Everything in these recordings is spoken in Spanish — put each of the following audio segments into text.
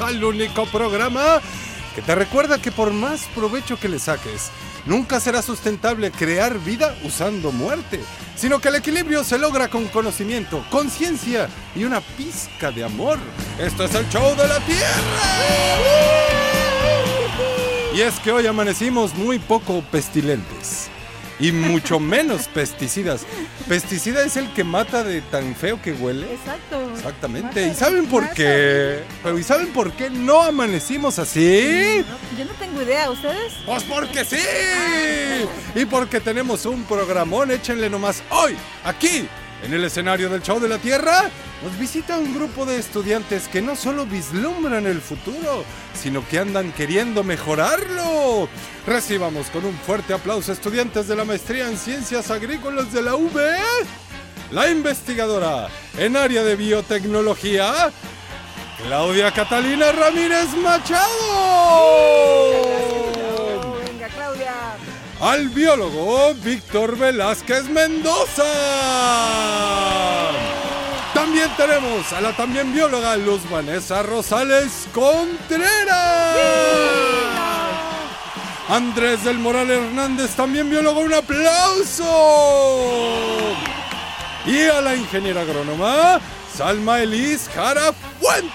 Al único programa que te recuerda que por más provecho que le saques, nunca será sustentable crear vida usando muerte, sino que el equilibrio se logra con conocimiento, conciencia y una pizca de amor. Esto es el show de la Tierra. Y es que hoy amanecimos muy poco pestilentes. Y mucho menos pesticidas. Pesticida es el que mata de tan feo que huele. Exacto. Exactamente. Mata- ¿Y saben por mata qué? Pero ¿y saben por qué no amanecimos así? No, yo no tengo idea, ¿ustedes? Pues porque sí. Y porque tenemos un programón, échenle nomás hoy, aquí, en el escenario del Show de la Tierra. Nos visita un grupo de estudiantes que no solo vislumbran el futuro, sino que andan queriendo mejorarlo. Recibamos con un fuerte aplauso estudiantes de la maestría en Ciencias Agrícolas de la UB, la investigadora en área de biotecnología, Claudia Catalina Ramírez Machado venga, Claudia. al biólogo Víctor Velázquez Mendoza. También tenemos a la también bióloga Luz Vanessa Rosales Contreras. Andrés del Moral Hernández, también biólogo, un aplauso. Y a la ingeniera agrónoma Salma Elis Jara Fuentes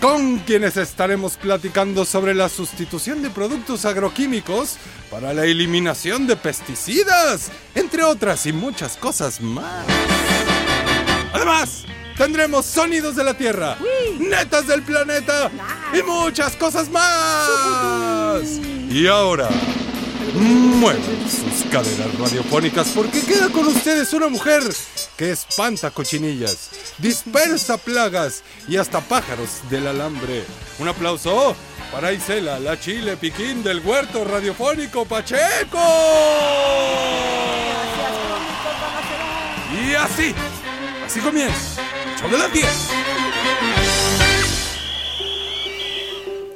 con quienes estaremos platicando sobre la sustitución de productos agroquímicos para la eliminación de pesticidas, entre otras y muchas cosas más. Además, tendremos sonidos de la Tierra, netas del planeta y muchas cosas más. Y ahora, muevan sus caderas radiofónicas porque queda con ustedes una mujer que espanta cochinillas, dispersa plagas y hasta pájaros del alambre. Un aplauso para Isela, la chile piquín del huerto radiofónico Pacheco. Y así, así comienza. Show de la Tierra.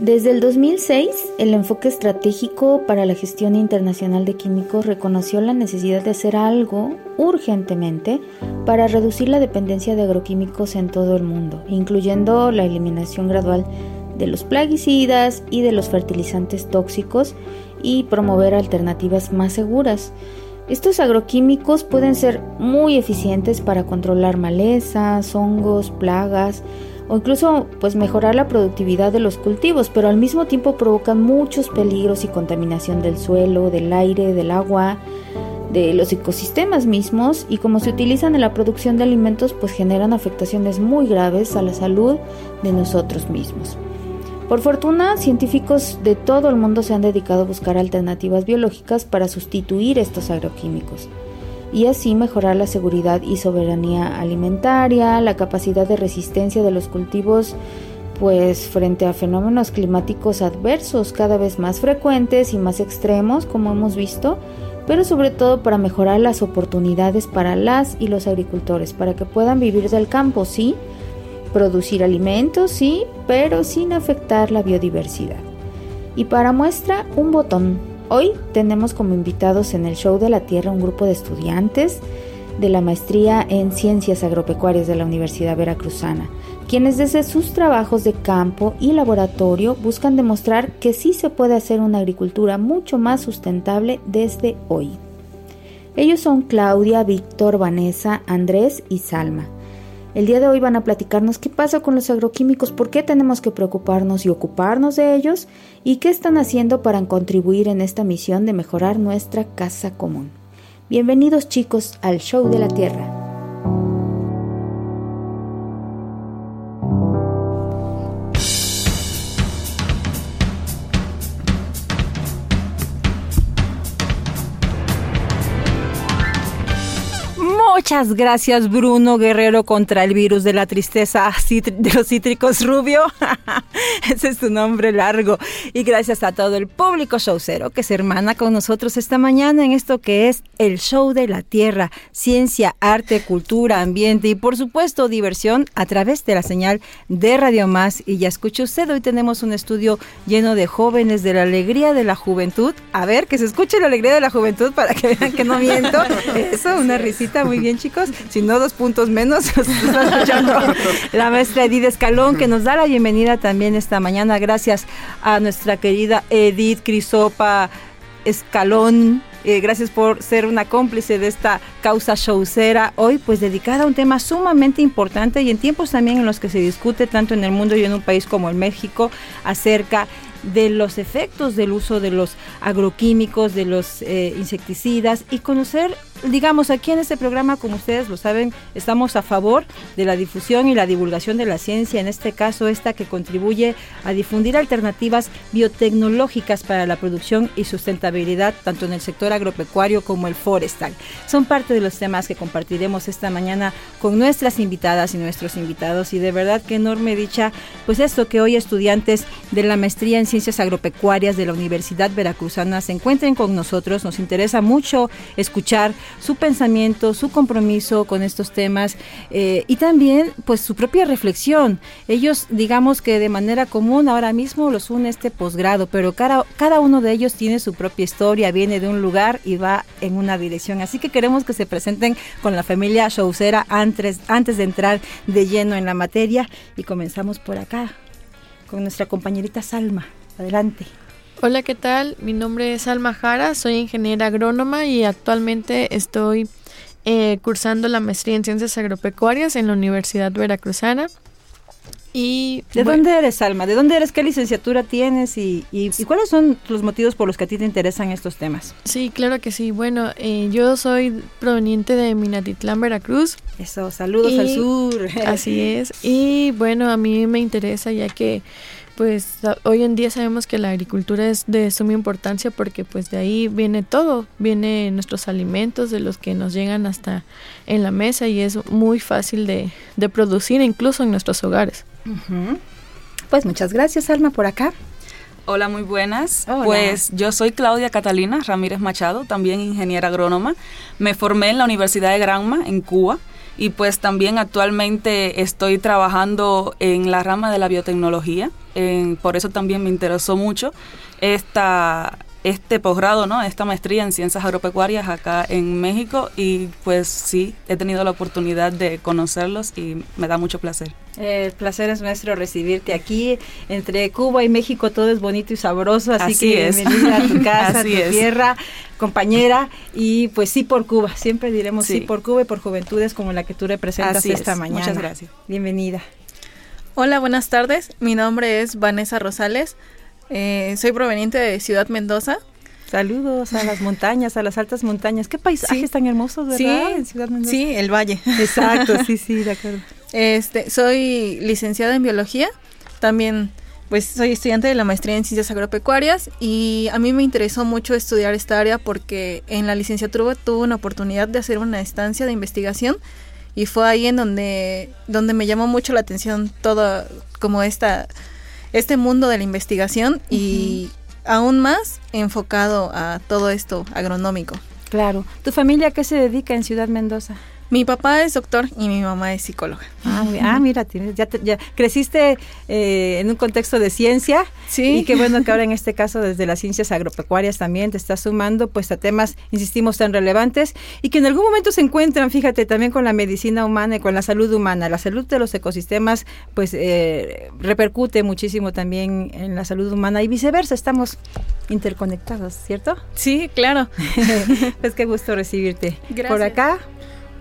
Desde el 2006, el enfoque estratégico para la gestión internacional de químicos reconoció la necesidad de hacer algo urgentemente para reducir la dependencia de agroquímicos en todo el mundo, incluyendo la eliminación gradual de los plaguicidas y de los fertilizantes tóxicos y promover alternativas más seguras. Estos agroquímicos pueden ser muy eficientes para controlar malezas, hongos, plagas, o incluso pues mejorar la productividad de los cultivos, pero al mismo tiempo provocan muchos peligros y contaminación del suelo, del aire, del agua, de los ecosistemas mismos y como se utilizan en la producción de alimentos pues generan afectaciones muy graves a la salud de nosotros mismos. Por fortuna, científicos de todo el mundo se han dedicado a buscar alternativas biológicas para sustituir estos agroquímicos y así mejorar la seguridad y soberanía alimentaria, la capacidad de resistencia de los cultivos pues frente a fenómenos climáticos adversos cada vez más frecuentes y más extremos como hemos visto, pero sobre todo para mejorar las oportunidades para las y los agricultores, para que puedan vivir del campo, sí, producir alimentos, sí, pero sin afectar la biodiversidad. Y para muestra, un botón. Hoy tenemos como invitados en el Show de la Tierra un grupo de estudiantes de la maestría en Ciencias Agropecuarias de la Universidad Veracruzana, quienes desde sus trabajos de campo y laboratorio buscan demostrar que sí se puede hacer una agricultura mucho más sustentable desde hoy. Ellos son Claudia, Víctor, Vanessa, Andrés y Salma. El día de hoy van a platicarnos qué pasa con los agroquímicos, por qué tenemos que preocuparnos y ocuparnos de ellos y qué están haciendo para contribuir en esta misión de mejorar nuestra casa común. Bienvenidos chicos al Show de la Tierra. Muchas gracias Bruno Guerrero contra el virus de la tristeza de los cítricos rubio. Ese es tu nombre largo. Y gracias a todo el público showcero que se hermana con nosotros esta mañana en esto que es el show de la tierra. Ciencia, arte, cultura, ambiente y por supuesto diversión a través de la señal de Radio Más. Y ya escucha usted, hoy tenemos un estudio lleno de jóvenes de la alegría de la juventud. A ver, que se escuche la alegría de la juventud para que vean que no miento. Eso, una risita, muy bien chicos. Si no, dos puntos menos. la maestra Edith Escalón que nos da la bienvenida también esta mañana. Gracias a nuestra querida Edith Crisopa Escalón eh, gracias por ser una cómplice de esta causa showcera hoy, pues dedicada a un tema sumamente importante y en tiempos también en los que se discute tanto en el mundo y en un país como el México acerca de los efectos del uso de los agroquímicos, de los eh, insecticidas y conocer digamos, aquí en este programa, como ustedes lo saben, estamos a favor de la difusión y la divulgación de la ciencia, en este caso esta que contribuye a difundir alternativas biotecnológicas para la producción y sustentabilidad, tanto en el sector agropecuario como el forestal. Son parte de los temas que compartiremos esta mañana con nuestras invitadas y nuestros invitados y de verdad que enorme dicha, pues esto que hoy estudiantes de la maestría en ciencias agropecuarias de la Universidad Veracruzana se encuentren con nosotros, nos interesa mucho escuchar su pensamiento, su compromiso con estos temas eh, y también pues su propia reflexión. Ellos digamos que de manera común ahora mismo los une este posgrado, pero cada, cada uno de ellos tiene su propia historia, viene de un lugar y va en una dirección. Así que queremos que se presenten con la familia Showcera antes, antes de entrar de lleno en la materia y comenzamos por acá con nuestra compañerita Salma. Adelante. Hola, ¿qué tal? Mi nombre es Alma Jara, soy ingeniera agrónoma y actualmente estoy eh, cursando la maestría en ciencias agropecuarias en la Universidad Veracruzana. Y, ¿De dónde eres, Alma? ¿De dónde eres? ¿Qué licenciatura tienes? Y, y, cuáles son los motivos por los que a ti te interesan estos temas? Sí, claro que sí. Bueno, eh, yo soy proveniente de Minatitlán, Veracruz. Eso, saludos al sur. Así es. Y bueno, a mí me interesa ya que pues hoy en día sabemos que la agricultura es de suma importancia porque pues de ahí viene todo, viene nuestros alimentos de los que nos llegan hasta en la mesa y es muy fácil de, producir incluso en nuestros hogares. Pues muchas gracias Alma por acá. Hola, muy buenas. Pues yo soy Claudia Catalina Ramírez Machado, también ingeniera agrónoma. Me formé en la Universidad de Granma, en Cuba y pues también actualmente estoy trabajando en la rama de la biotecnología, por eso también me interesó mucho esta, este posgrado, ¿no? esta maestría en ciencias agropecuarias acá en México y pues sí, he tenido la oportunidad de conocerlos y me da mucho placer. El placer es nuestro recibirte aquí. Entre Cuba y México todo es bonito y sabroso, así, que bienvenida a tu casa, a tu tierra, compañera. Y pues sí por Cuba, siempre diremos sí. por Cuba y por juventudes como la que tú representas esta mañana. Muchas gracias. Bienvenida. Hola, buenas tardes. Mi nombre es Vanessa Rosales. Eh, soy proveniente de Ciudad Mendoza. Saludos a las montañas, a las altas montañas. Qué paisajes tan hermosos, ¿verdad? Sí, en Ciudad Mendoza. Sí, el valle. Exacto, sí, sí, de acuerdo. Este, soy licenciada en biología, también pues soy estudiante de la maestría en ciencias agropecuarias y a mí me interesó mucho estudiar esta área porque en la licenciatura tuve una oportunidad de hacer una estancia de investigación y fue ahí en donde, donde me llamó mucho la atención todo como esta, este mundo de la investigación y aún más enfocado a todo esto agronómico. Claro. ¿Tu familia qué se dedica en Ciudad Mendoza? Mi papá es doctor y mi mamá es psicóloga. Ah, ah mira, ya, ya creciste eh, en un contexto de ciencia. Sí. Y qué bueno que ahora en este caso desde las ciencias agropecuarias también te estás sumando pues a temas, insistimos, tan relevantes y que en algún momento se encuentran, fíjate, también con la medicina humana y con la salud humana. La salud de los ecosistemas pues eh, repercute muchísimo también en la salud humana y viceversa, estamos interconectados, ¿cierto? Sí, claro. pues qué gusto recibirte. Gracias. Por acá.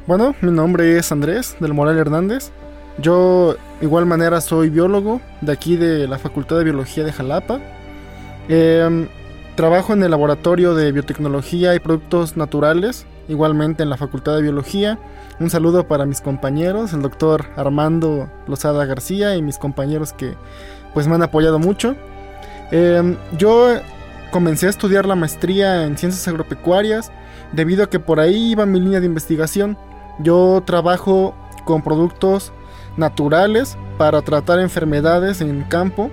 Bueno, mi nombre es Andrés del Moral Hernández. Yo, igual manera, soy biólogo de aquí de la Facultad de Biología de Jalapa. Em, trabajo en el Laboratorio de Biotecnología y Productos Naturales, igualmente en la Facultad de Biología. Un saludo para mis compañeros, el doctor Armando Lozada García y mis compañeros que pues me han apoyado mucho. Em, yo comencé a estudiar la maestría en ciencias agropecuarias debido a que por ahí iba mi línea de investigación Yo trabajo con productos naturales para tratar enfermedades en campo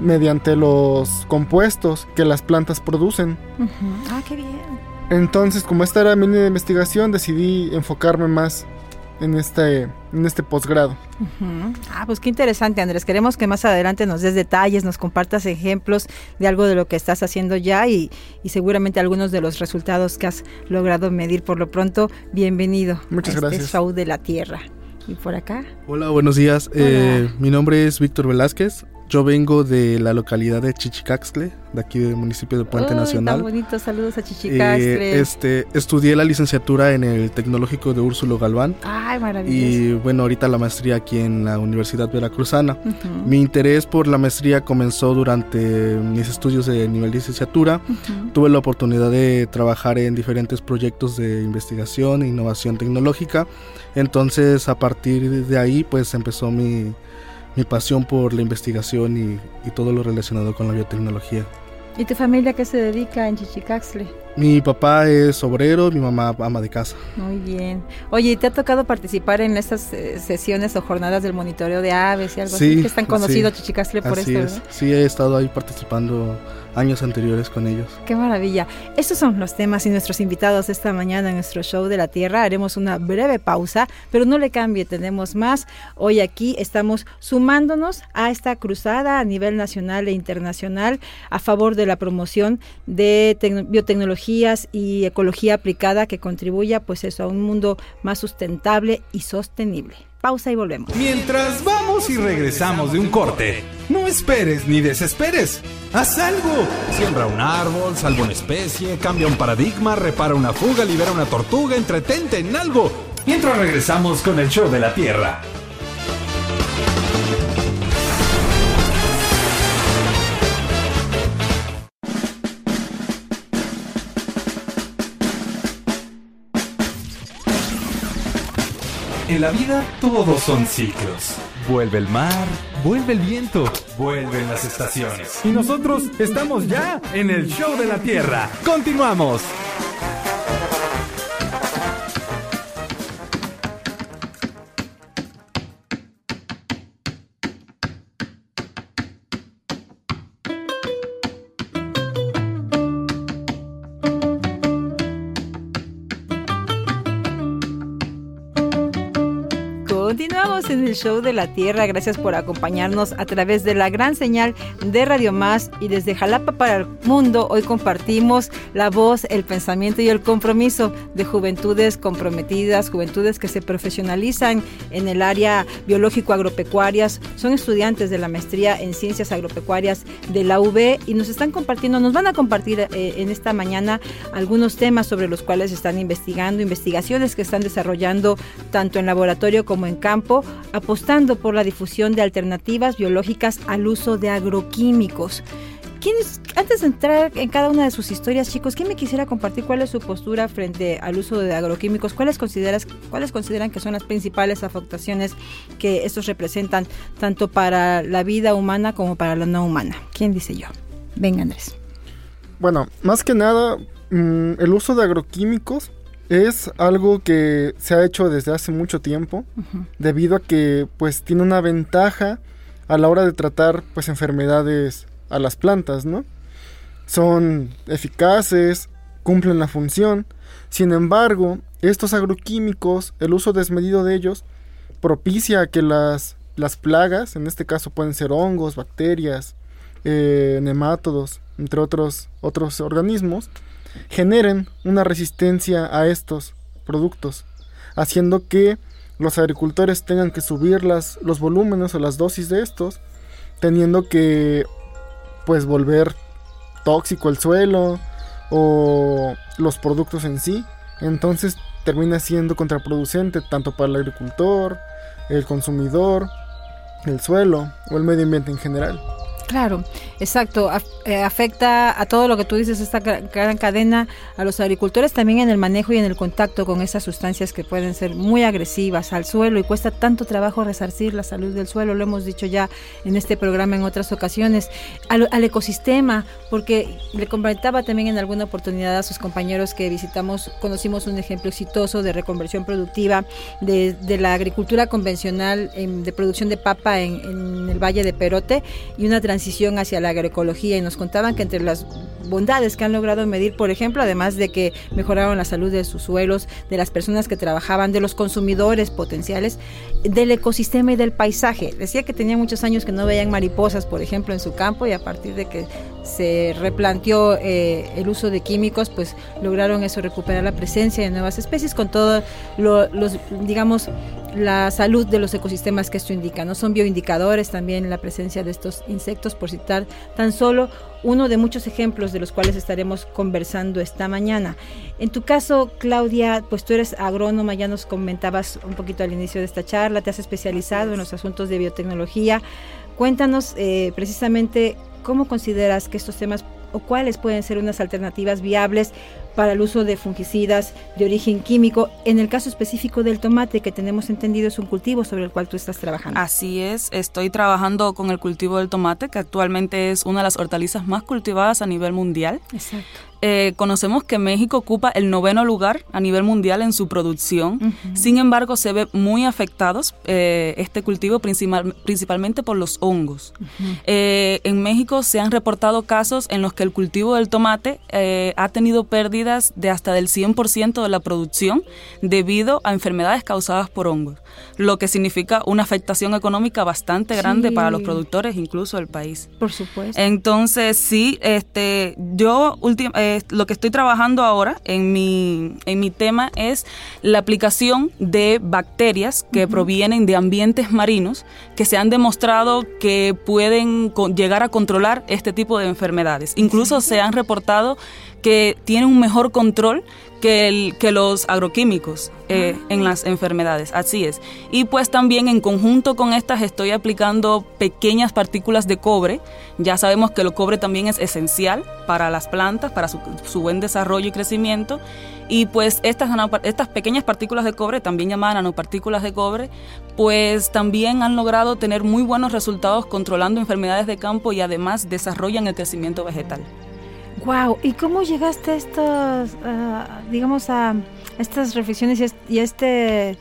mediante los compuestos que las plantas producen. Ah, qué bien. Entonces, como esta era mi línea de investigación, decidí enfocarme más en este, en este posgrado. Ah, pues qué interesante, Andrés. Queremos que más adelante nos des detalles, nos compartas ejemplos de algo de lo que estás haciendo ya y, seguramente algunos de los resultados que has logrado medir. Por lo pronto, bienvenido Muchas a este gracias. show de la Tierra. ¿Y por acá? Hola, buenos días. Eh, mi nombre es Víctor Velázquez. Yo vengo de la localidad de Chichicaxtle, de aquí del municipio de Puente Uy, Nacional. Tan bonito, saludos a Chichicaxtle. Eh, este, estudié la licenciatura en el Tecnológico de Úrsulo Galván. Ay, maravilloso. Y bueno, ahorita la maestría aquí en la Universidad Veracruzana. Ujú. Mi interés por la maestría comenzó durante mis estudios de nivel de licenciatura. Tuve la oportunidad de trabajar en diferentes proyectos de investigación e innovación tecnológica. Entonces, a partir de ahí, pues empezó mi, mi pasión por la investigación y, y todo lo relacionado con la biotecnología. ¿Y tu familia qué se dedica en Chichicaxtle? Mi papá es obrero, mi mamá ama de casa. Muy bien. Oye, ¿y ¿te ha tocado participar en estas eh, sesiones o jornadas del monitoreo de aves y algo así? Sí, Que es tan conocido sí. Chichicaxtle por Así esto, es. Sí, he estado ahí participando años anteriores con ellos. Qué maravilla. Estos son los temas y nuestros invitados esta mañana en nuestro show de la Tierra. Haremos una breve pausa, pero no le cambie, tenemos más. Hoy aquí estamos sumándonos a esta cruzada a nivel nacional e internacional a favor de la promoción de tecno- y ecología aplicada que contribuya pues eso a un mundo más sustentable y sostenible. Pausa y volvemos. Mientras vamos y regresamos de un corte, no esperes ni desesperes. Haz algo. Siembra un árbol, salva una especie, cambia un paradigma, repara una fuga, libera una tortuga, entretente en algo. Mientras regresamos con el show de la Tierra. En la vida todos son ciclos. Vuelve el mar, vuelve el viento, vuelven las estaciones. Y nosotros estamos ya en el show de la Tierra. Continuamos. Show de la Tierra. Gracias por acompañarnos a través de la gran señal de Radio Más y desde Jalapa para el mundo. Hoy compartimos la voz, el pensamiento y el compromiso de juventudes comprometidas, juventudes que se profesionalizan en el área biológico-agropecuarias. Son estudiantes de la maestría en ciencias agropecuarias de la UB y nos están compartiendo, nos van a compartir eh, en esta mañana algunos temas sobre los cuales están investigando, investigaciones que están desarrollando tanto en laboratorio como en campo, apostando por la difusión de alternativas biológicas al uso de agroquímicos. ¿Quiénes, antes de entrar en cada una de sus historias, chicos, ¿quién me quisiera compartir cuál es su postura frente al uso de agroquímicos? ¿Cuáles, consideras, ¿Cuáles consideran que son las principales afectaciones que estos representan tanto para la vida humana como para la no humana? ¿Quién dice yo? Venga, Andrés. Bueno, más que nada, mm, el uso de agroquímicos es algo que se ha hecho desde hace mucho tiempo, debido a que pues tiene una ventaja a la hora de tratar pues enfermedades a las plantas, ¿no? Son eficaces, cumplen la función. Sin embargo, estos agroquímicos, el uso desmedido de ellos, propicia que las, las plagas, en este caso pueden ser hongos, bacterias, eh, nemátodos, entre otros, otros organismos, generen una resistencia a estos productos, haciendo que los agricultores tengan que subir las, los volúmenes o las dosis de estos, teniendo que pues volver tóxico el suelo o los productos en sí. Entonces termina siendo contraproducente tanto para el agricultor, el consumidor, el suelo o el medio ambiente en general. Claro, exacto. Eh, afecta a todo lo que tú dices, esta gran cadena, a los agricultores también en el manejo y en el contacto con esas sustancias que pueden ser muy agresivas al suelo y cuesta tanto trabajo resarcir la salud del suelo, lo hemos dicho ya en este programa en otras ocasiones, al, ecosistema, porque le comentaba también en alguna oportunidad a sus compañeros que visitamos, conocimos un ejemplo exitoso de reconversión productiva de, la agricultura convencional de producción de papa en, en el Valle de Perote y una transición hacia la agroecología y nos contaban que entre las bondades que han logrado medir, por ejemplo, además de que mejoraron la salud de sus suelos, de las personas que trabajaban, de los consumidores potenciales, del ecosistema y del paisaje. Decía que tenía muchos años que no veían mariposas, por ejemplo, en su campo y a partir de que se replanteó eh, el uso de químicos, pues lograron eso, recuperar la presencia de nuevas especies con todo los, digamos, la salud de los ecosistemas que esto indica. No son bioindicadores también la presencia de estos insectos, por citar tan solo uno de muchos ejemplos de los cuales estaremos conversando esta mañana. En tu caso, Claudia, pues tú eres agrónoma, ya nos comentabas un poquito al inicio de esta charla, te has especializado en los asuntos de biotecnología. Cuéntanos eh, precisamente cómo consideras que estos temas o cuáles pueden ser unas alternativas viables para el uso de fungicidas de origen químico. En el caso específico del tomate, que tenemos entendido es un cultivo sobre el cual tú estás trabajando. Así es, estoy trabajando con el cultivo del tomate, que actualmente es una de las hortalizas más cultivadas a nivel mundial. Exacto. Eh, conocemos que México ocupa el noveno lugar a nivel mundial en su producción. Sin embargo, se ve muy afectados eh, este cultivo principalmente por los hongos. Eh, en México se han reportado casos en los que el cultivo del tomate ha tenido pérdidas de hasta del 100% de la producción debido a enfermedades causadas por hongos, lo que significa una afectación económica bastante grande para los productores, incluso el país. Por supuesto. Entonces, sí, este, yo últimamente lo que estoy trabajando ahora en mi, en mi tema es la aplicación de bacterias que provienen de ambientes marinos que se han demostrado que pueden llegar a controlar este tipo de enfermedades. Incluso se han reportado que tienen un mejor control que, el, que los agroquímicos eh, en las enfermedades, así es. Y pues también en conjunto con estas estoy aplicando pequeñas partículas de cobre. Ya sabemos que el cobre también es esencial para las plantas, para su, buen desarrollo y crecimiento. Y pues estas, estas pequeñas partículas de cobre, también llamadas nanopartículas de cobre, pues también han logrado tener muy buenos resultados controlando enfermedades de campo y además desarrollan el crecimiento vegetal. Wow, ¿y cómo llegaste a estas, digamos, a estas reflexiones y a este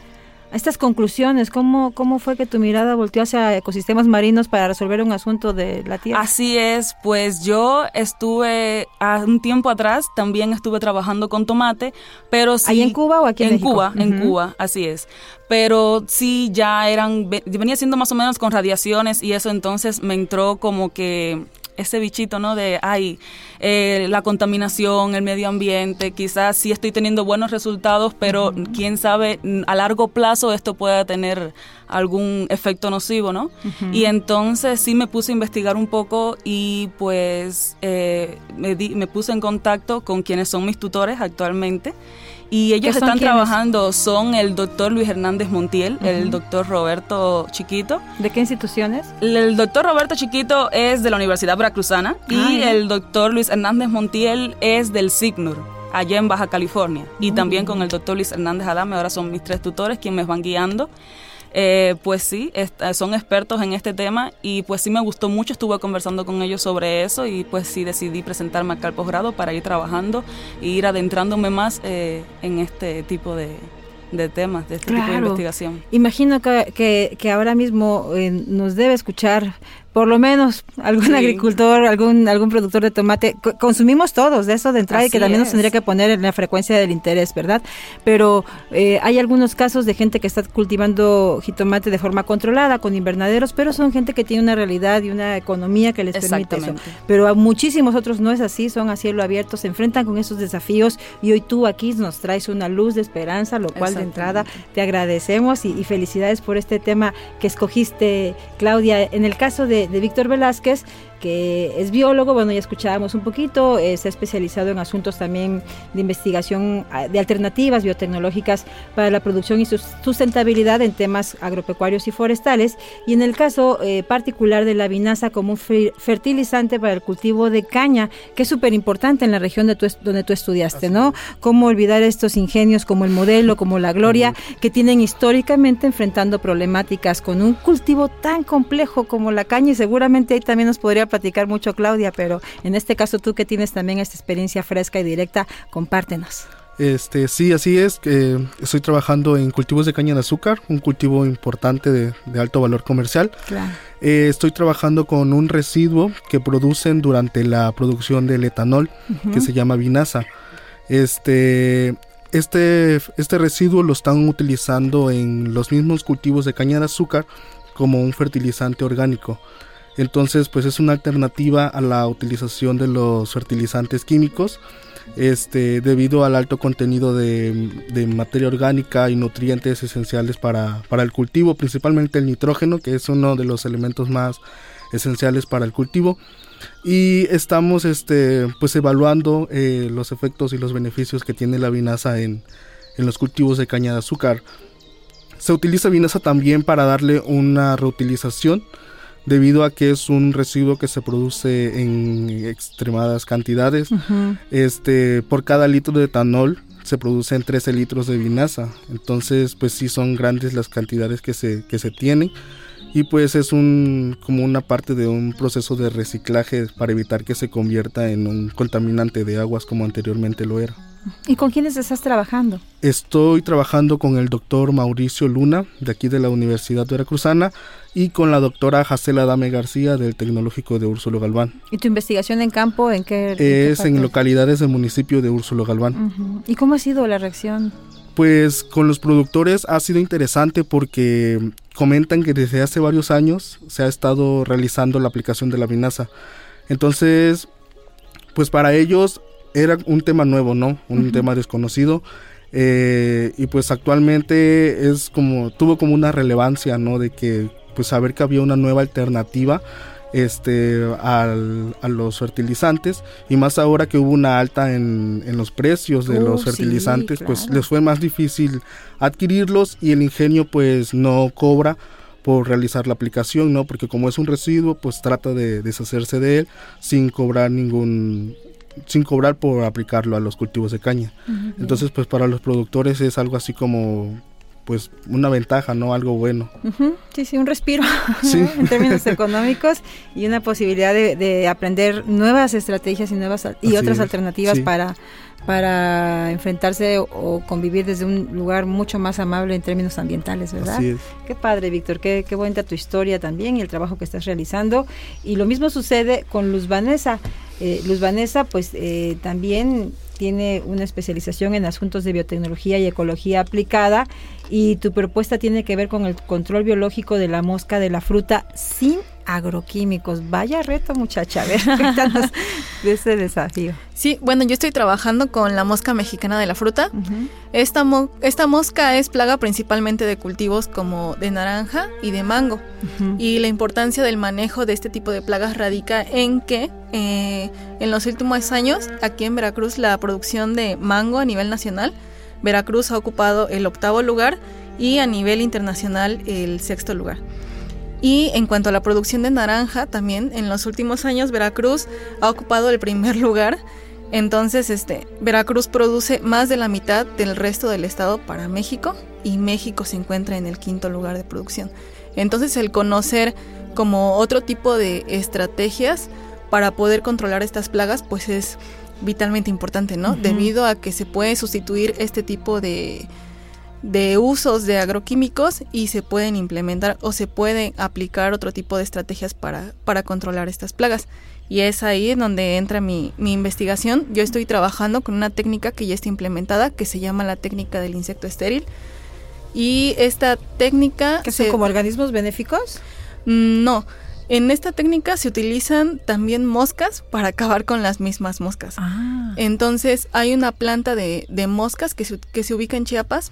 estas conclusiones? ¿Cómo, ¿Cómo fue que tu mirada volteó hacia ecosistemas marinos para resolver un asunto de la Tierra? Así es, pues yo estuve a un tiempo atrás, también estuve trabajando con tomate, pero sí... ¿Ahí en Cuba o aquí en, en Cuba, en Cuba, así es. Pero sí, ya eran, venía siendo más o menos con radiaciones y eso entonces me entró como que ese bichito, ¿no? De, ay, eh, la contaminación, el medio ambiente, quizás sí estoy teniendo buenos resultados, pero quién sabe, a largo plazo esto pueda tener algún efecto nocivo, ¿no? Y entonces sí me puse a investigar un poco y pues eh, me, me puse en contacto con quienes son mis tutores actualmente y ellos están trabajando, son el doctor Luis Hernández Montiel, el doctor Roberto Chiquito. ¿De qué instituciones? El, doctor Roberto Chiquito es de la Universidad Veracruzana y ah, el doctor Luis Hernández Montiel es del SIGNUR allá en Baja California. Y también con el doctor Luis Hernández Adame, ahora son mis tres tutores quienes me van guiando. Eh, pues sí, son expertos en este tema y pues sí me gustó mucho, estuve conversando con ellos sobre eso y pues sí decidí presentarme acá al posgrado para ir trabajando e ir adentrándome más eh, en este tipo de, temas, de este tipo de investigación. Imagino que, que, ahora mismo eh, nos debe escuchar por lo menos algún agricultor, algún algún productor de tomate, consumimos todos de eso de entrada y que también nos tendría que poner en la frecuencia del interés, ¿verdad? Pero eh, hay algunos casos de gente que está cultivando jitomate de forma controlada, con invernaderos, pero son gente que tiene una realidad y una economía que les permite eso. Pero a muchísimos otros no es así, son a cielo abierto, se enfrentan con esos desafíos y hoy tú aquí nos traes una luz de esperanza, lo cual de entrada te agradecemos y, y felicidades por este tema que escogiste, Claudia. En el caso de de, Víctor Velázquez, que es biólogo, bueno, ya escuchábamos un poquito, está especializado en asuntos también de investigación ah, de alternativas biotecnológicas para la producción y sustentabilidad en temas agropecuarios y forestales, y en el caso eh, particular de la vinaza como un fertilizante para el cultivo de caña, que es súper importante en la región de donde tú estudiaste, ¿no? Cómo olvidar estos ingenios como el modelo, como la gloria, que tienen históricamente enfrentando problemáticas con un cultivo tan complejo como la caña, y seguramente ahí también nos podría platicar mucho Claudia, pero en este caso tú que tienes también esta experiencia fresca y directa, compártenos. Este, sí, así es. que estoy trabajando en cultivos de caña de azúcar, un cultivo importante de, alto valor comercial. Eh, estoy trabajando con un residuo que producen durante la producción del etanol, que se llama vinaza. Este, este, este residuo lo están utilizando en los mismos cultivos de caña de azúcar como un fertilizante orgánico. Entonces, pues es una alternativa a la utilización de los fertilizantes químicos, este, debido al alto contenido de, materia orgánica y nutrientes esenciales para, el cultivo, principalmente el nitrógeno, que es uno de los elementos más esenciales para el cultivo. Y estamos este, pues evaluando eh, los efectos y los beneficios que tiene la vinaza en, en los cultivos de caña de azúcar. Se utiliza vinaza también para darle una reutilización debido a que es un residuo que se produce en extremadas cantidades. Este, por cada litro de etanol se producen 13 litros de vinaza. Entonces, pues sí son grandes las cantidades que se, que se tienen. Y pues es un, como una parte de un proceso de reciclaje para evitar que se convierta en un contaminante de aguas como anteriormente lo era. ¿Y con quiénes estás trabajando? Estoy trabajando con el doctor Mauricio Luna, de aquí de la Universidad Veracruzana, y con la doctora Jacela Dame García, del Tecnológico de Úrsulo Galván. ¿Y tu investigación en campo en qué? es en localidades del municipio de Úrsulo Galván. ¿Y cómo ha sido la reacción? Pues con los productores ha sido interesante porque comentan que desde hace varios años se ha estado realizando la aplicación de la vinaza. Entonces, pues para ellos era un tema nuevo, ¿no? Un tema desconocido. Eh, y pues actualmente es como, tuvo como una relevancia, ¿no? De que, pues saber que había una nueva alternativa este, al, a los fertilizantes y más ahora que hubo una alta en, en los precios de los fertilizantes, pues les fue más difícil adquirirlos y el ingenio pues no cobra por realizar la aplicación, ¿no? Porque como es un residuo, pues trata de deshacerse de él sin cobrar ningún sin cobrar por aplicarlo a los cultivos de caña. Entonces, pues para los productores es algo así como pues una ventaja, ¿no? Algo bueno. Sí, sí, un respiro en términos económicos y una posibilidad de, aprender nuevas estrategias y nuevas y otras alternativas para para enfrentarse o convivir desde un lugar mucho más amable en términos ambientales, ¿verdad? Así es. Qué padre, Víctor, qué, qué bonita tu historia también y el trabajo que estás realizando. Y lo mismo sucede con Luz Vanessa. Eh, Luz Vanessa, pues eh, también tiene una especialización en asuntos de biotecnología y ecología aplicada y tu propuesta tiene que ver con el control biológico de la mosca de la fruta sin agroquímicos. Vaya reto, muchacha. A ver, de ese desafío. Sí, bueno, yo estoy trabajando con la mosca mexicana de la fruta. esta, esta mosca es plaga principalmente de cultivos como de naranja y de mango. Y la importancia del manejo de este tipo de plagas radica en que eh, en los últimos años, aquí en Veracruz, la producción de mango a nivel nacional, Veracruz ha ocupado el octavo lugar y a nivel internacional el sexto lugar. Y en cuanto a la producción de naranja, también en los últimos años Veracruz ha ocupado el primer lugar. Entonces, este, Veracruz produce más de la mitad del resto del estado para México y México se encuentra en el quinto lugar de producción. Entonces, el conocer como otro tipo de estrategias para poder controlar estas plagas, pues es vitalmente importante, ¿no? Debido a que se puede sustituir este tipo de, de usos de agroquímicos y se pueden implementar o se pueden aplicar otro tipo de estrategias para, para controlar estas plagas. Y es ahí donde entra mi, mi, investigación. Yo estoy trabajando con una técnica que ya está implementada, que se llama la técnica del insecto estéril. Y esta técnica... ¿Que son como organismos benéficos? Mm, no. En esta técnica se utilizan también moscas para acabar con las mismas moscas. Ah. Entonces hay una planta de, de moscas que se, que se ubica en Chiapas,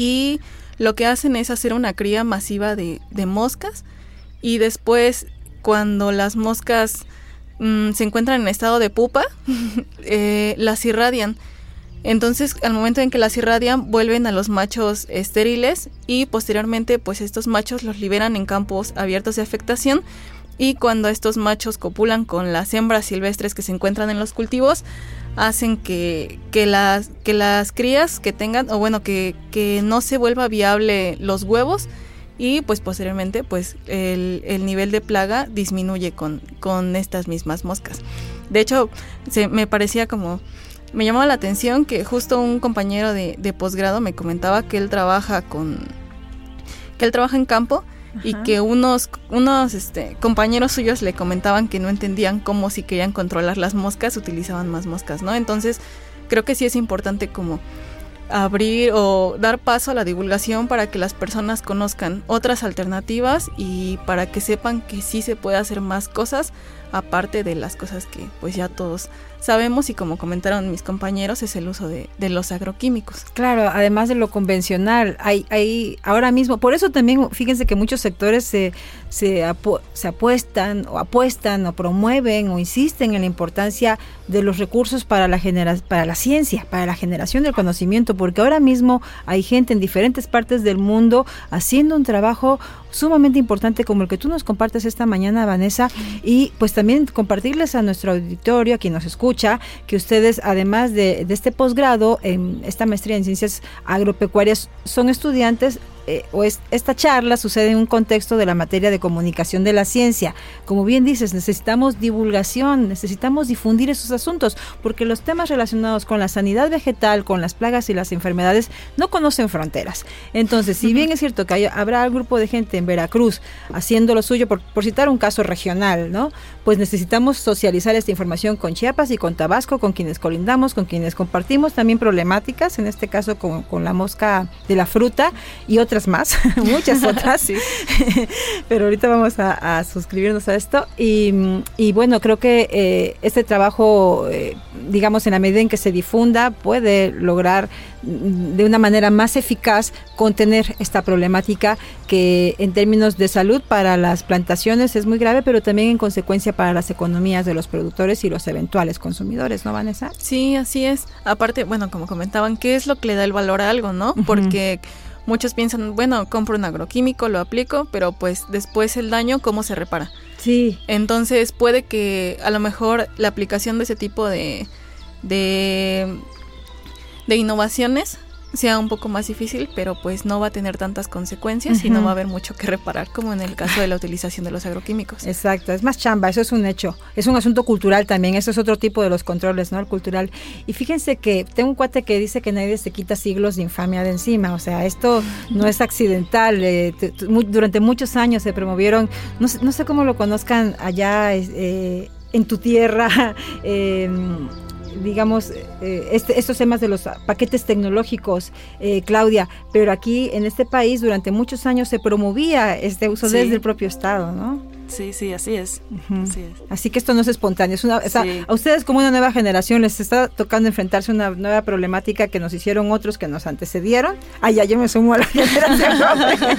y lo que hacen es hacer una cría masiva de, moscas y después cuando las moscas mm, se encuentran en estado de pupa, eh, las irradian. Entonces, al momento en que las irradian, vuelven a los machos estériles y posteriormente, pues estos machos los liberan en campos abiertos de afectación. Y cuando estos machos copulan con las hembras silvestres que se encuentran en los cultivos, hacen que, que, las, que las crías que tengan, o bueno, que, que no se vuelva viable los huevos y pues posteriormente pues el, el nivel de plaga disminuye con, con, estas mismas moscas. De hecho, se, me parecía como me llamaba la atención que justo un compañero de, de posgrado me comentaba que él trabaja con que él trabaja en campo y que unos unos este, compañeros suyos le comentaban que no entendían cómo si querían controlar las moscas utilizaban más moscas, ¿no? Entonces, creo que sí es importante como abrir o dar paso a la divulgación para que las personas conozcan otras alternativas y para que sepan que sí se puede hacer más cosas aparte de las cosas que pues ya todos sabemos y como comentaron mis compañeros es el uso de, los agroquímicos. Claro, además de lo convencional, hay, hay ahora mismo, por eso también fíjense que muchos sectores se, se, se apuestan o apuestan o promueven o insisten en la importancia de los recursos para la, genera para la ciencia, para la generación del conocimiento, porque ahora mismo hay gente en diferentes partes del mundo haciendo un trabajo sumamente importante como el que tú nos compartes esta mañana, Vanessa, y pues también compartirles a nuestro auditorio, a quien nos escucha, que ustedes, además de, de este posgrado en esta maestría en ciencias agropecuarias, son estudiantes eh, o esta charla sucede en un contexto de la materia de comunicación de la ciencia. Como bien dices, necesitamos divulgación, necesitamos difundir esos asuntos, porque los temas relacionados con la sanidad vegetal, con las plagas y las enfermedades, no conocen fronteras. Entonces, si bien es cierto que habrá un grupo de gente en Veracruz haciendo lo suyo, por, citar un caso regional, ¿no? Pues necesitamos socializar esta información con Chiapas y con Tabasco, con quienes colindamos, con quienes compartimos también problemáticas, en este caso con, con la mosca de la fruta y otras más, muchas otras. Pero ahorita vamos a, suscribirnos a esto. Y, bueno, creo que eh, este trabajo, eh, digamos, en la medida en que se difunda, puede lograr mm, de una manera más eficaz contener esta problemática que en términos de salud para las plantaciones es muy grave, pero también en consecuencia para las economías de los productores y los eventuales consumidores, ¿no, Vanessa? Sí, así es. Aparte, bueno, como comentaban, ¿qué es lo que le da el valor a algo, no? Porque muchos piensan, bueno, compro un agroquímico, lo aplico, pero pues después el daño, ¿cómo se repara? Sí. Entonces puede que a lo mejor la aplicación de ese tipo de, de, de innovaciones sea un poco más difícil, pero pues no va a tener tantas consecuencias y no va a haber mucho que reparar como en el caso de la utilización de los agroquímicos. Exacto, es más chamba, eso es un hecho. Es un asunto cultural también, eso es otro tipo de los controles, ¿no? El cultural. Y fíjense que tengo un cuate que dice que nadie se quita siglos de infamia de encima, o sea, esto no es accidental. Eh, durante muchos años se promovieron, no, no sé cómo lo conozcan allá eh, en tu tierra, eh, digamos, eh, este, estos temas de los paquetes tecnológicos, eh, Claudia, pero aquí en este país durante muchos años se promovía este uso desde el propio Estado, ¿no? Sí, sí, así es. así que esto no es espontáneo. Es una, a ustedes como una nueva generación les está tocando enfrentarse a una nueva problemática que nos hicieron otros que nos antecedieron. Ay, ya yo me sumo a la generación.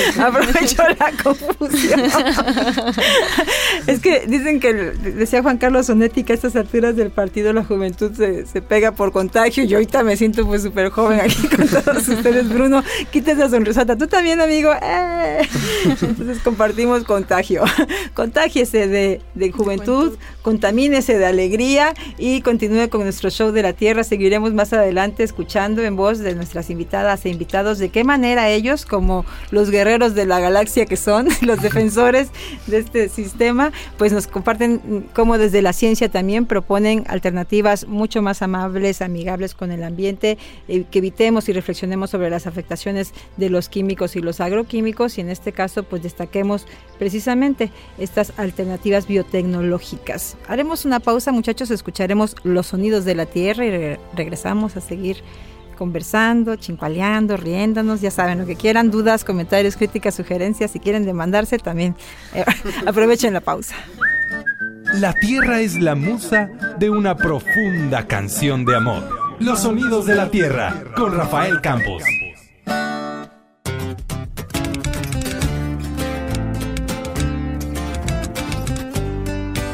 Aprovecho la confusión. es que dicen que, decía Juan Carlos Sonetti, que a estas alturas del partido la juventud se, se pega por contagio. Yo ahorita me siento pues súper joven aquí con todos ustedes. Bruno, quítese la sonrisata. Tú también, amigo. ¡Eh! Entonces compartimos con contagio. Contágiese de, de juventud, contamínese de alegría y continúe con nuestro show de la Tierra. Seguiremos más adelante escuchando en voz de nuestras invitadas e invitados de qué manera ellos, como los guerreros de la galaxia que son, los defensores de este sistema, pues nos comparten cómo desde la ciencia también proponen alternativas mucho más amables, amigables con el ambiente, eh, que evitemos y reflexionemos sobre las afectaciones de los químicos y los agroquímicos y en este caso pues destaquemos precisamente estas alternativas biotecnológicas. Haremos una pausa, muchachos, escucharemos los sonidos de la tierra y regresamos a seguir conversando, chincualeando, riéndonos, ya saben, lo que quieran, dudas, comentarios, críticas, sugerencias, si quieren demandarse, también eh, aprovechen la pausa. La tierra es la musa de una profunda canción de amor. Los sonidos de la tierra, con Rafael Campos.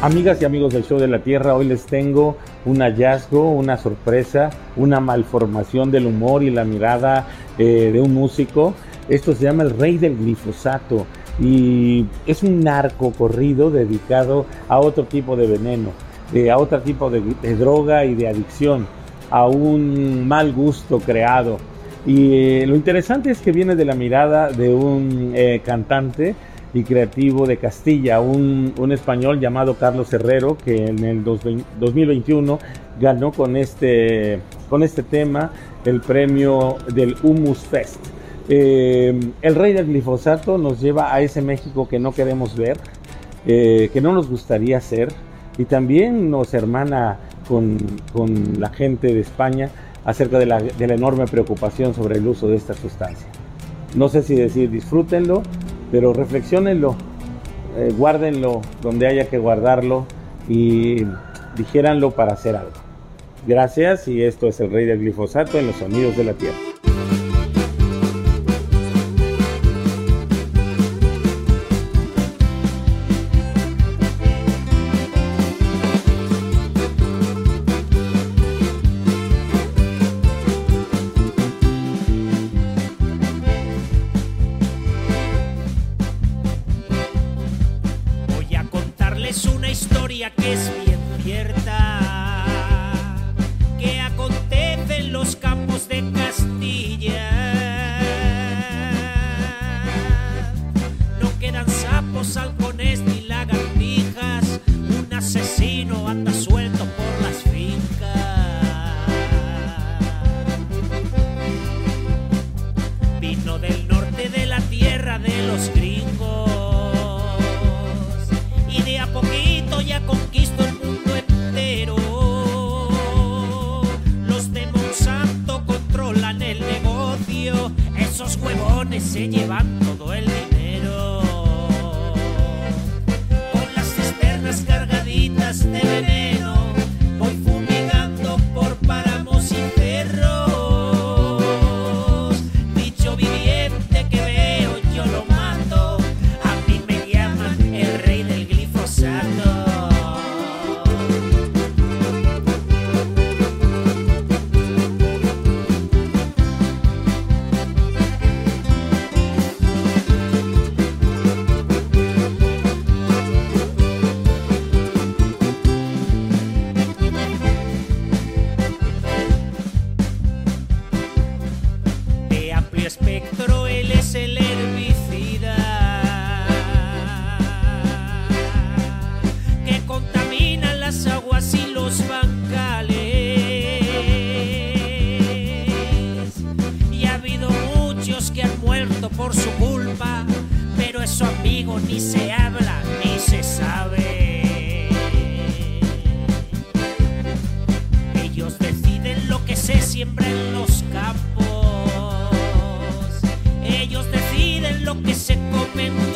Amigas y amigos del Show de la Tierra, hoy les tengo un hallazgo, una sorpresa, una malformación del humor y la mirada eh, de un músico. Esto se llama El Rey del Glifosato y es un narco corrido dedicado a otro tipo de veneno, eh, a otro tipo de, droga y de adicción, a un mal gusto creado. Y eh, lo interesante es que viene de la mirada de un cantante y creativo de Castilla, un, español llamado Carlos Herrero, que en el 2021 ganó con este, con este tema el premio del Humus Fest. Eh, el rey del glifosato nos lleva a ese México que no queremos ver, eh, que no nos gustaría ser, y también nos hermana con, la gente de España acerca de la, de la enorme preocupación sobre el uso de esta sustancia. No sé si decir disfrútenlo pero reflexionenlo, eh, guárdenlo donde haya que guardarlo y dijéranlo para hacer algo. Gracias y esto es el rey del glifosato en los sonidos de la tierra. lo que se comentó.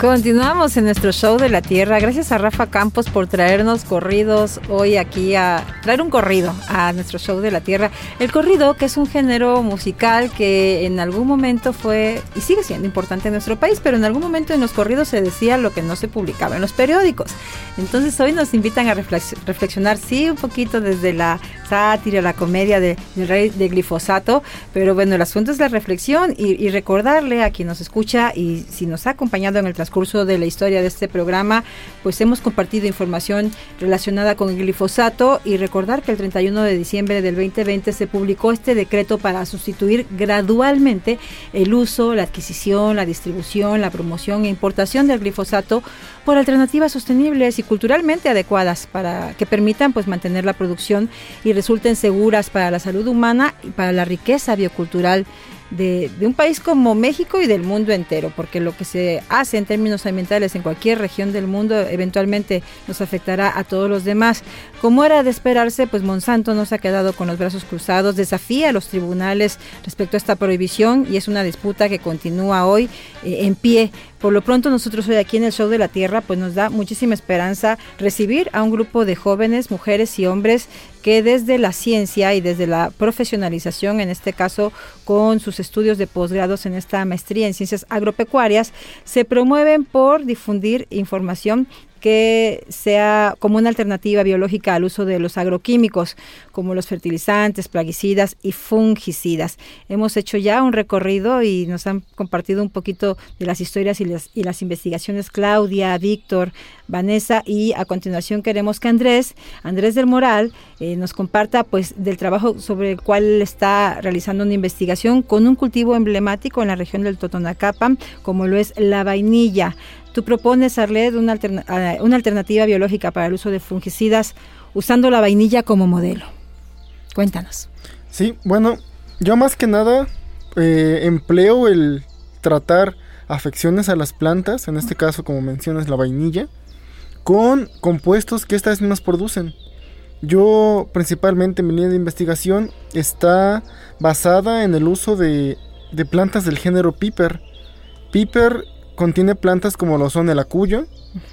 Continuamos en nuestro show de la tierra. Gracias a Rafa Campos por traernos corridos hoy aquí a traer un corrido a nuestro show de la tierra. El corrido, que es un género musical que en algún momento fue y sigue siendo importante en nuestro país, pero en algún momento en los corridos se decía lo que no se publicaba en los periódicos. Entonces hoy nos invitan a reflexionar, sí, un poquito desde la sátira, la comedia de, del rey de glifosato, pero bueno, el asunto es la reflexión y, recordarle a quien nos escucha y si nos ha acompañado en el transcurso curso de la historia de este programa, pues hemos compartido información relacionada con el glifosato y recordar que el 31 de diciembre del 2020 se publicó este decreto para sustituir gradualmente el uso, la adquisición, la distribución, la promoción e importación del glifosato por alternativas sostenibles y culturalmente adecuadas para que permitan pues mantener la producción y resulten seguras para la salud humana y para la riqueza biocultural de, un país como México y del mundo entero, porque lo que se hace en términos ambientales en cualquier región del mundo eventualmente nos afectará a todos los demás. Como era de esperarse, pues Monsanto no se ha quedado con los brazos cruzados, desafía a los tribunales respecto a esta prohibición y es una disputa que continúa hoy eh, en pie. Por lo pronto nosotros hoy aquí en el Show de la Tierra pues nos da muchísima esperanza recibir a un grupo de jóvenes, mujeres y hombres que desde la ciencia y desde la profesionalización, en este caso con sus estudios de posgrados en esta maestría en ciencias agropecuarias, se promueven por difundir información que sea como una alternativa biológica al uso de los agroquímicos, como los fertilizantes, plaguicidas y fungicidas. Hemos hecho ya un recorrido y nos han compartido un poquito de las historias y las, y las investigaciones Claudia, Víctor, Vanessa y a continuación queremos que Andrés, Andrés del Moral, eh, nos comparta pues del trabajo sobre el cual está realizando una investigación con un cultivo emblemático en la región del Totonacapan, como lo es la vainilla. Tú propones, Arled, una, alternativa biológica para el uso de fungicidas usando la vainilla como modelo. Cuéntanos. Sí, bueno, yo más que nada eh, empleo el tratar afecciones a las plantas, en este caso como mencionas la vainilla, con compuestos que estas mismas producen. Yo principalmente mi línea de investigación está basada en el uso de, de plantas del género Piper. Piper contiene plantas como lo son el acuyo,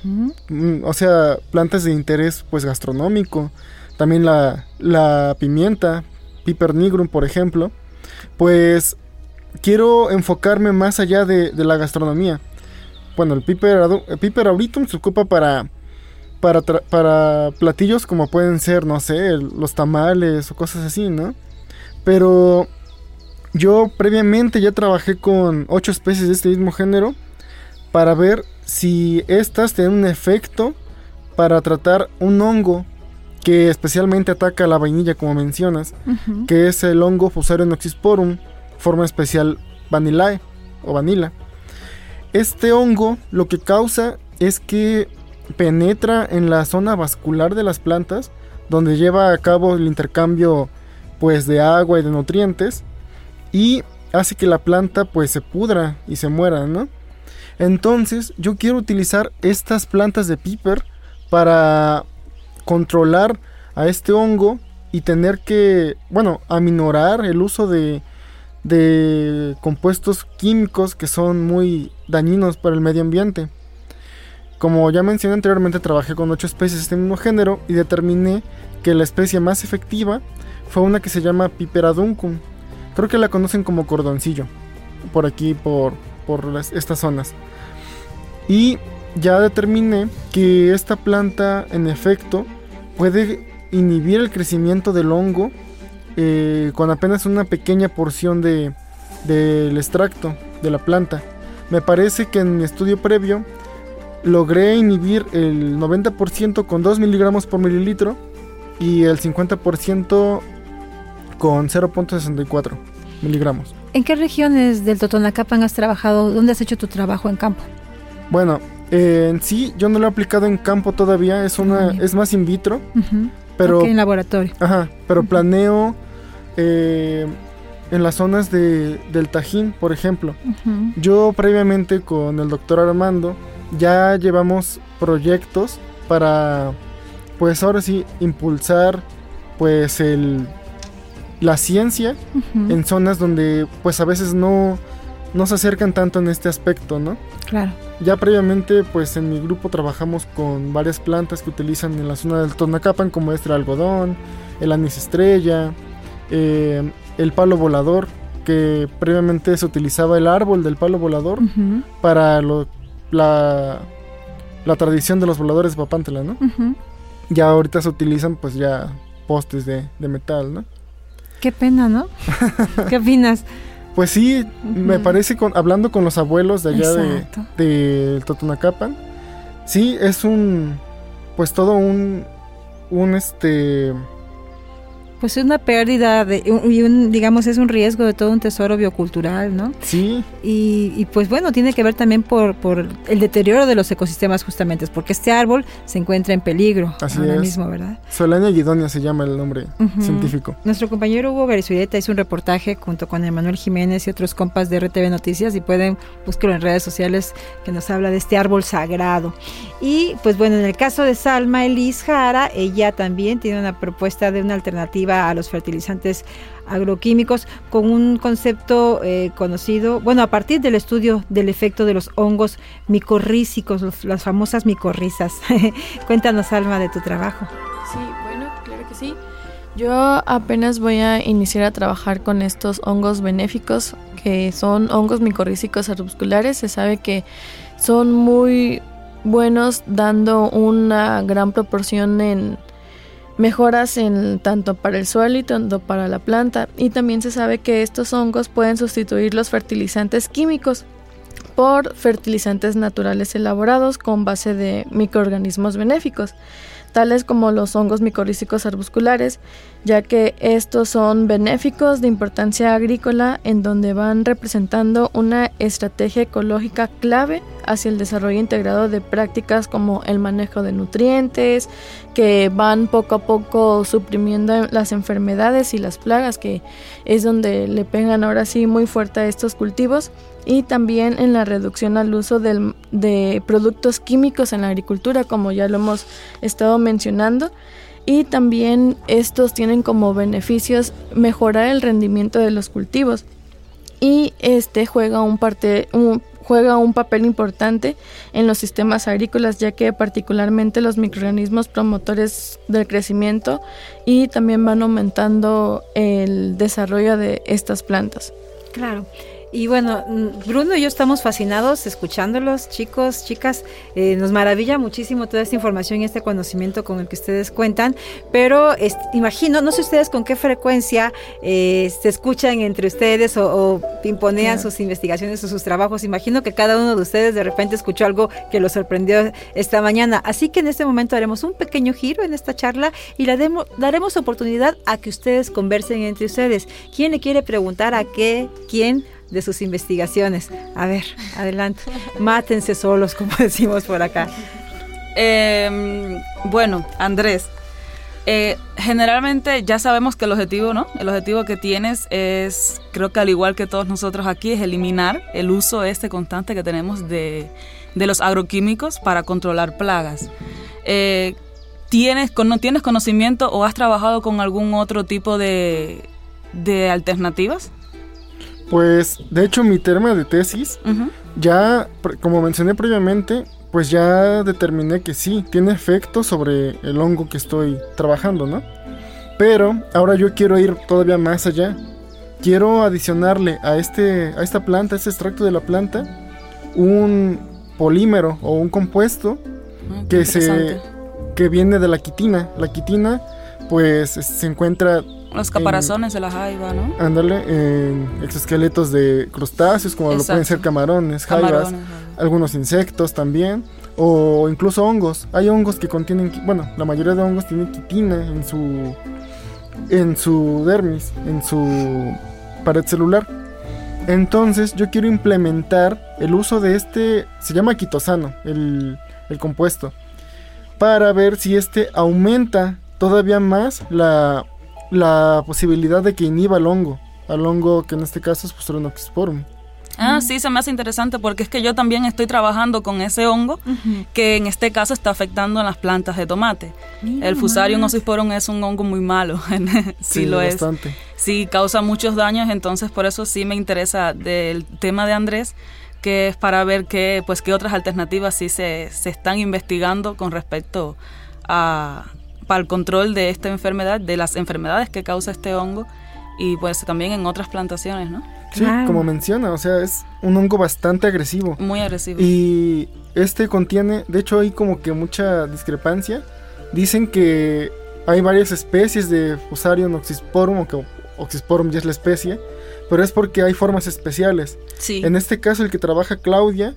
mm, o sea, plantas de interés pues gastronómico, también la, pimienta, piper nigrum por ejemplo, pues quiero enfocarme más allá de, la gastronomía. Bueno, el piper, el piper se ocupa para, para, para platillos como pueden ser, no sé, los tamales o cosas así, ¿no? Pero yo previamente ya trabajé con ocho especies de este mismo género para ver si estas tienen un efecto para tratar un hongo que especialmente ataca la vainilla como mencionas, que es el hongo Fusarium oxysporum, forma especial vanillae o vanilla. Este hongo lo que causa es que penetra en la zona vascular de las plantas, donde lleva a cabo el intercambio pues de agua y de nutrientes y hace que la planta pues se pudra y se muera, ¿no? Entonces yo quiero utilizar estas plantas de piper para controlar a este hongo y tener que, bueno, aminorar el uso de, compuestos químicos que son muy dañinos para el medio ambiente. Como ya mencioné anteriormente, trabajé con ocho especies de este mismo género y determiné que la especie más efectiva fue una que se llama Piperaduncum. Creo que la conocen como cordoncillo, por aquí, por, por estas zonas. Y ya determiné que esta planta en efecto puede inhibir el crecimiento del hongo eh, con apenas una pequeña porción del extracto de la planta. Me parece que en mi estudio previo logré inhibir el 90% con 2 miligramos por mililitro y el 50% con 0.64 miligramos. ¿En qué regiones del Totonacapan has trabajado? ¿Dónde has hecho tu trabajo en campo? Bueno, eh, en sí yo no lo he aplicado en campo todavía, es una es más in vitro, pero en laboratorio. Ajá, pero planeo eh, en las zonas de, del Tajín, por ejemplo. Yo previamente con el doctor Armando ya llevamos proyectos para, pues ahora sí, impulsar pues el, la ciencia en zonas donde pues a veces no, no se acercan tanto en este aspecto, ¿no? Claro. Ya previamente, pues en mi grupo trabajamos con varias plantas que utilizan en la zona del Tonacapan, como es el algodón, el anís estrella, eh, el palo volador, que previamente se utilizaba el árbol del palo volador para la, la tradición de los voladores de Papantla, ¿no? Ya ahorita se utilizan pues ya postes de, metal, ¿no? Qué pena, ¿no? ¿Qué opinas? Pues sí, me parece, con, hablando con los abuelos de allá de, de Totonacapan, sí, es un, pues todo un, un este, pues es una pérdida de, y un, digamos, es un riesgo de todo un tesoro biocultural, ¿no? Sí. Y, pues bueno, tiene que ver también por, por el deterioro de los ecosistemas justamente, porque este árbol se encuentra en peligro ahora mismo, ¿verdad? Solania guidonia se llama el nombre científico. Nuestro compañero Hugo Garisueta hizo un reportaje junto con Emanuel Jiménez y otros compas de RTV Noticias y pueden buscarlo en redes sociales que nos habla de este árbol sagrado. Y pues bueno, en el caso de Salma Elis Jara, ella también tiene una propuesta de una alternativa a los fertilizantes agroquímicos con un concepto eh, conocido, bueno, a partir del estudio del efecto de los hongos micorrísicos, las famosas micorrizas. Cuéntanos, Alma, de tu trabajo. Sí, bueno, claro que sí. Yo apenas voy a iniciar a trabajar con estos hongos benéficos, que son hongos micorrísicos arbusculares. Se sabe que son muy buenos dando una gran proporción en mejoras en tanto para el suelo y tanto para la planta. Y también se sabe que estos hongos pueden sustituir los fertilizantes químicos por fertilizantes naturales elaborados con base de microorganismos benéficos tales como los hongos micorrízicos arbusculares, ya que estos son benéficos de importancia agrícola en donde van representando una estrategia ecológica clave hacia el desarrollo integrado de prácticas como el manejo de nutrientes, que van poco a poco suprimiendo las enfermedades y las plagas, que es donde le pegan ahora sí muy fuerte a estos cultivos y también en la reducción al uso de productos químicos en la agricultura, como ya lo hemos estado mencionando. Y también estos tienen como beneficios mejorar el rendimiento de los cultivos. Y este juega un, parte, juega un papel importante en los sistemas agrícolas, ya que particularmente los microorganismos promotores del crecimiento y también van aumentando el desarrollo de estas plantas. Claro. Y bueno, mm, Bruno y yo estamos fascinados escuchándolos, chicos, chicas. Eh, nos maravilla muchísimo toda esta información y este conocimiento con el que ustedes cuentan. Pero imagino, no sé ustedes con qué frecuencia eh, se escuchan entre ustedes o, imponían sus investigaciones o sus trabajos. Imagino que cada uno de ustedes de repente escuchó algo que los sorprendió esta mañana. Así que en este momento haremos un pequeño giro en esta charla y la daremos oportunidad a que ustedes conversen entre ustedes. ¿Quién le quiere preguntar a qué? ¿Quién? De sus investigaciones. A ver, adelante. Mátense solos, como decimos por acá. Em, bueno, Andrés, eh, generalmente ya sabemos que el objetivo, ¿no? El objetivo que tienes es, creo que al igual que todos nosotros aquí, es eliminar el uso este constante que tenemos de, los agroquímicos para controlar plagas. Eh, ¿tienes, ¿No tienes conocimiento o has trabajado con algún otro tipo de, de alternativas? Pues, de hecho, mi tema de tesis, ya, como mencioné previamente, pues ya determiné que sí, tiene efecto sobre el hongo que estoy trabajando, ¿no? Pero ahora yo quiero ir todavía más allá. Quiero adicionarle a, este, a esta planta, a este extracto de la planta, un polímero o un compuesto ah, que, se, que viene de la quitina. La quitina, pues, se encuentra los caparazones de la jaiba, ¿no? Ándale, en exoesqueletos de crustáceos, como lo pueden ser camarones, jaibas, algunos insectos también, o incluso hongos. Hay hongos que contienen, bueno, la mayoría de hongos tienen quitina en su, en su dermis, en su pared celular. Entonces yo quiero implementar el uso de este, se llama quitosano, el, el compuesto, para ver si este aumenta todavía más la, la posibilidad de que inhiba el hongo, al hongo que en este caso es Postrenoxporum. Ah, sí, se me hace interesante porque es que yo también estoy trabajando con ese hongo que en este caso está afectando a las plantas de tomate. el Fusarium oxysporum es un hongo muy malo, sí, lo es. Sí, causa muchos daños, entonces por eso sí me interesa del tema de Andrés que es para ver qué, pues, qué otras alternativas sí se, se están investigando con respecto a, para el control de esta enfermedad, de las enfermedades que causa este hongo y pues también en otras plantaciones, ¿no? Sí, como menciona, o sea, es un hongo bastante agresivo. Muy agresivo. Y este contiene, de hecho hay como que mucha discrepancia. Dicen que hay varias especies de Fusarium oxysporum, o que oxysporum ya es la especie, pero es porque hay formas especiales. Sí. En este caso el que trabaja Claudia,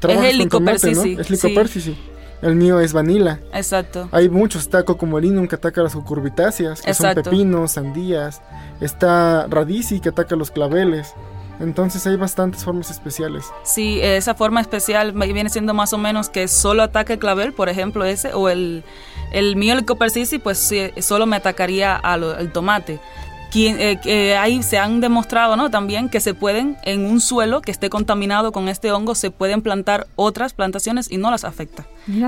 trabaja es el con tomate, ¿no? Es licopersici. El mío es vanilla. Exacto. Hay muchos, está cocomolinum que ataca las cucurbitáceas, que son pepinos, sandías. Está radici que ataca los claveles. Entonces hay bastantes formas especiales. Sí, esa forma especial viene siendo más o menos que solo ataque el clavel, por ejemplo ese, o el, el mío, el pues solo me atacaría al tomate eh, ahí se han demostrado ¿no? también que se pueden, en un suelo que esté contaminado con este hongo, se pueden plantar otras plantaciones y no las afecta.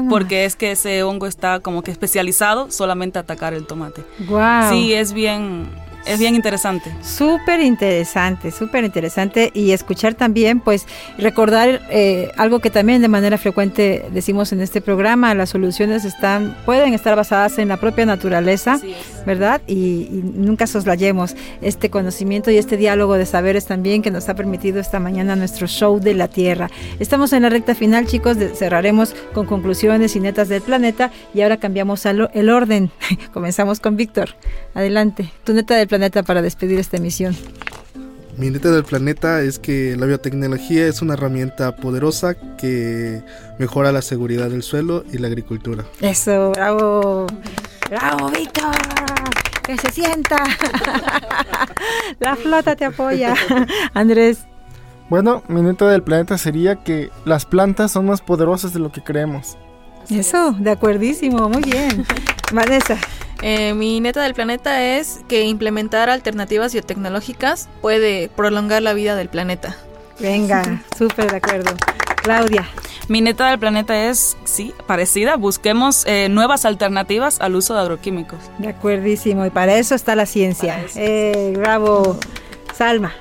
Porque es que ese hongo está como que especializado solamente a atacar el tomate. Wow. Sí, es bien, es bien interesante. Súper interesante, súper interesante. Y escuchar también, pues, recordar eh, algo que también de manera frecuente decimos en este programa, las soluciones están, pueden estar basadas en la propia naturaleza, ¿verdad? Y, nunca soslayemos este conocimiento y este diálogo de saberes también que nos ha permitido esta mañana nuestro show de la Tierra. Estamos en la recta final, chicos, cerraremos con conclusiones y netas del planeta y ahora cambiamos el orden. Comenzamos con Víctor. Adelante, tu neta del planeta para despedir esta emisión? Mi neta del planeta es que la biotecnología es una herramienta poderosa que mejora la seguridad del suelo y la agricultura. Eso, bravo. Bravo, Víctor. Que se sienta. la flota te apoya. Andrés. Bueno, mi neta del planeta sería que las plantas son más poderosas de lo que creemos. Eso, de acuerdísimo, muy bien. Vanessa. Eh, mi neta del planeta es que implementar alternativas biotecnológicas puede prolongar la vida del planeta. Venga, súper de acuerdo. Claudia. Mi neta del planeta es, sí, parecida. Busquemos eh, nuevas alternativas al uso de agroquímicos. De acuerdísimo. Y para eso está la ciencia. Eh, bravo. Salma.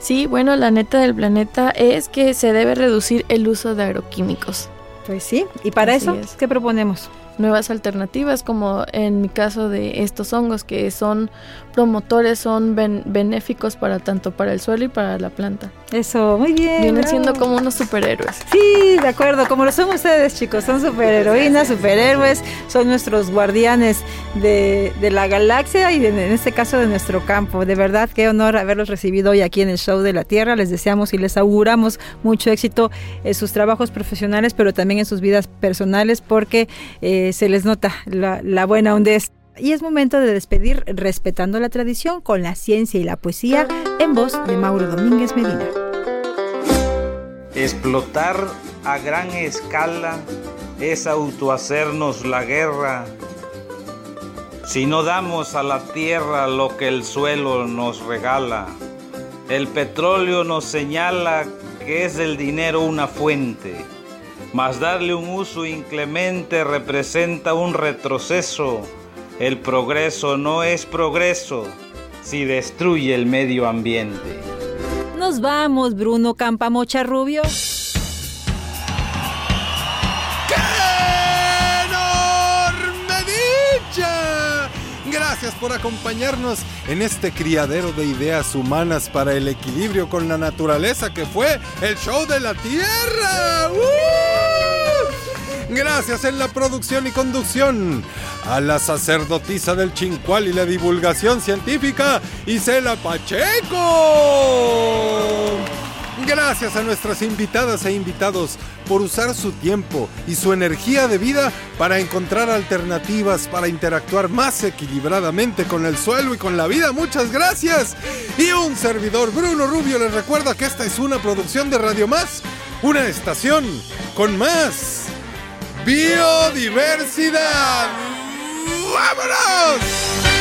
Sí, bueno, la neta del planeta es que se debe reducir el uso de agroquímicos. Pues sí. ¿Y para eso qué proponemos? Nuevas alternativas, como en mi caso de estos hongos que son promotores, son benéficos para tanto para el suelo y para la planta. Eso, muy bien. Vienen siendo como unos superhéroes. Sí, de acuerdo, como lo son ustedes, chicos, son superheroínas, superhéroes, son nuestros guardianes de, la galaxia y en este caso de nuestro campo. De verdad, qué honor haberlos recibido hoy aquí en el Show de la Tierra. Les deseamos y les auguramos mucho éxito en sus trabajos profesionales, pero también en sus vidas personales, porque eh, se les nota la, la buena hondez. Y es momento de despedir respetando la tradición con la ciencia y la poesía en voz de Mauro Domínguez Medina. Explotar a gran escala es autohacernos la guerra. Si no damos a la tierra lo que el suelo nos regala, el petróleo nos señala que es el dinero una fuente, mas darle un uso inclemente representa un retroceso el progreso no es progreso si destruye el medio ambiente. Nos vamos, Bruno Campamocha Rubio. ¡Qué enorme dicha! Gracias por acompañarnos en este criadero de ideas humanas para el equilibrio con la naturaleza que fue el show de la Tierra. Gracias en la producción y conducción a la sacerdotisa del Chincual y la divulgación científica, Isela Pacheco. Gracias a nuestras invitadas e invitados por usar su tiempo y su energía de vida para encontrar alternativas para interactuar más equilibradamente con el suelo y con la vida. Muchas gracias. Y un servidor, Bruno Rubio, les recuerda que esta es una producción de Radio Más, una estación con más biodiversidad. ¡Vámonos!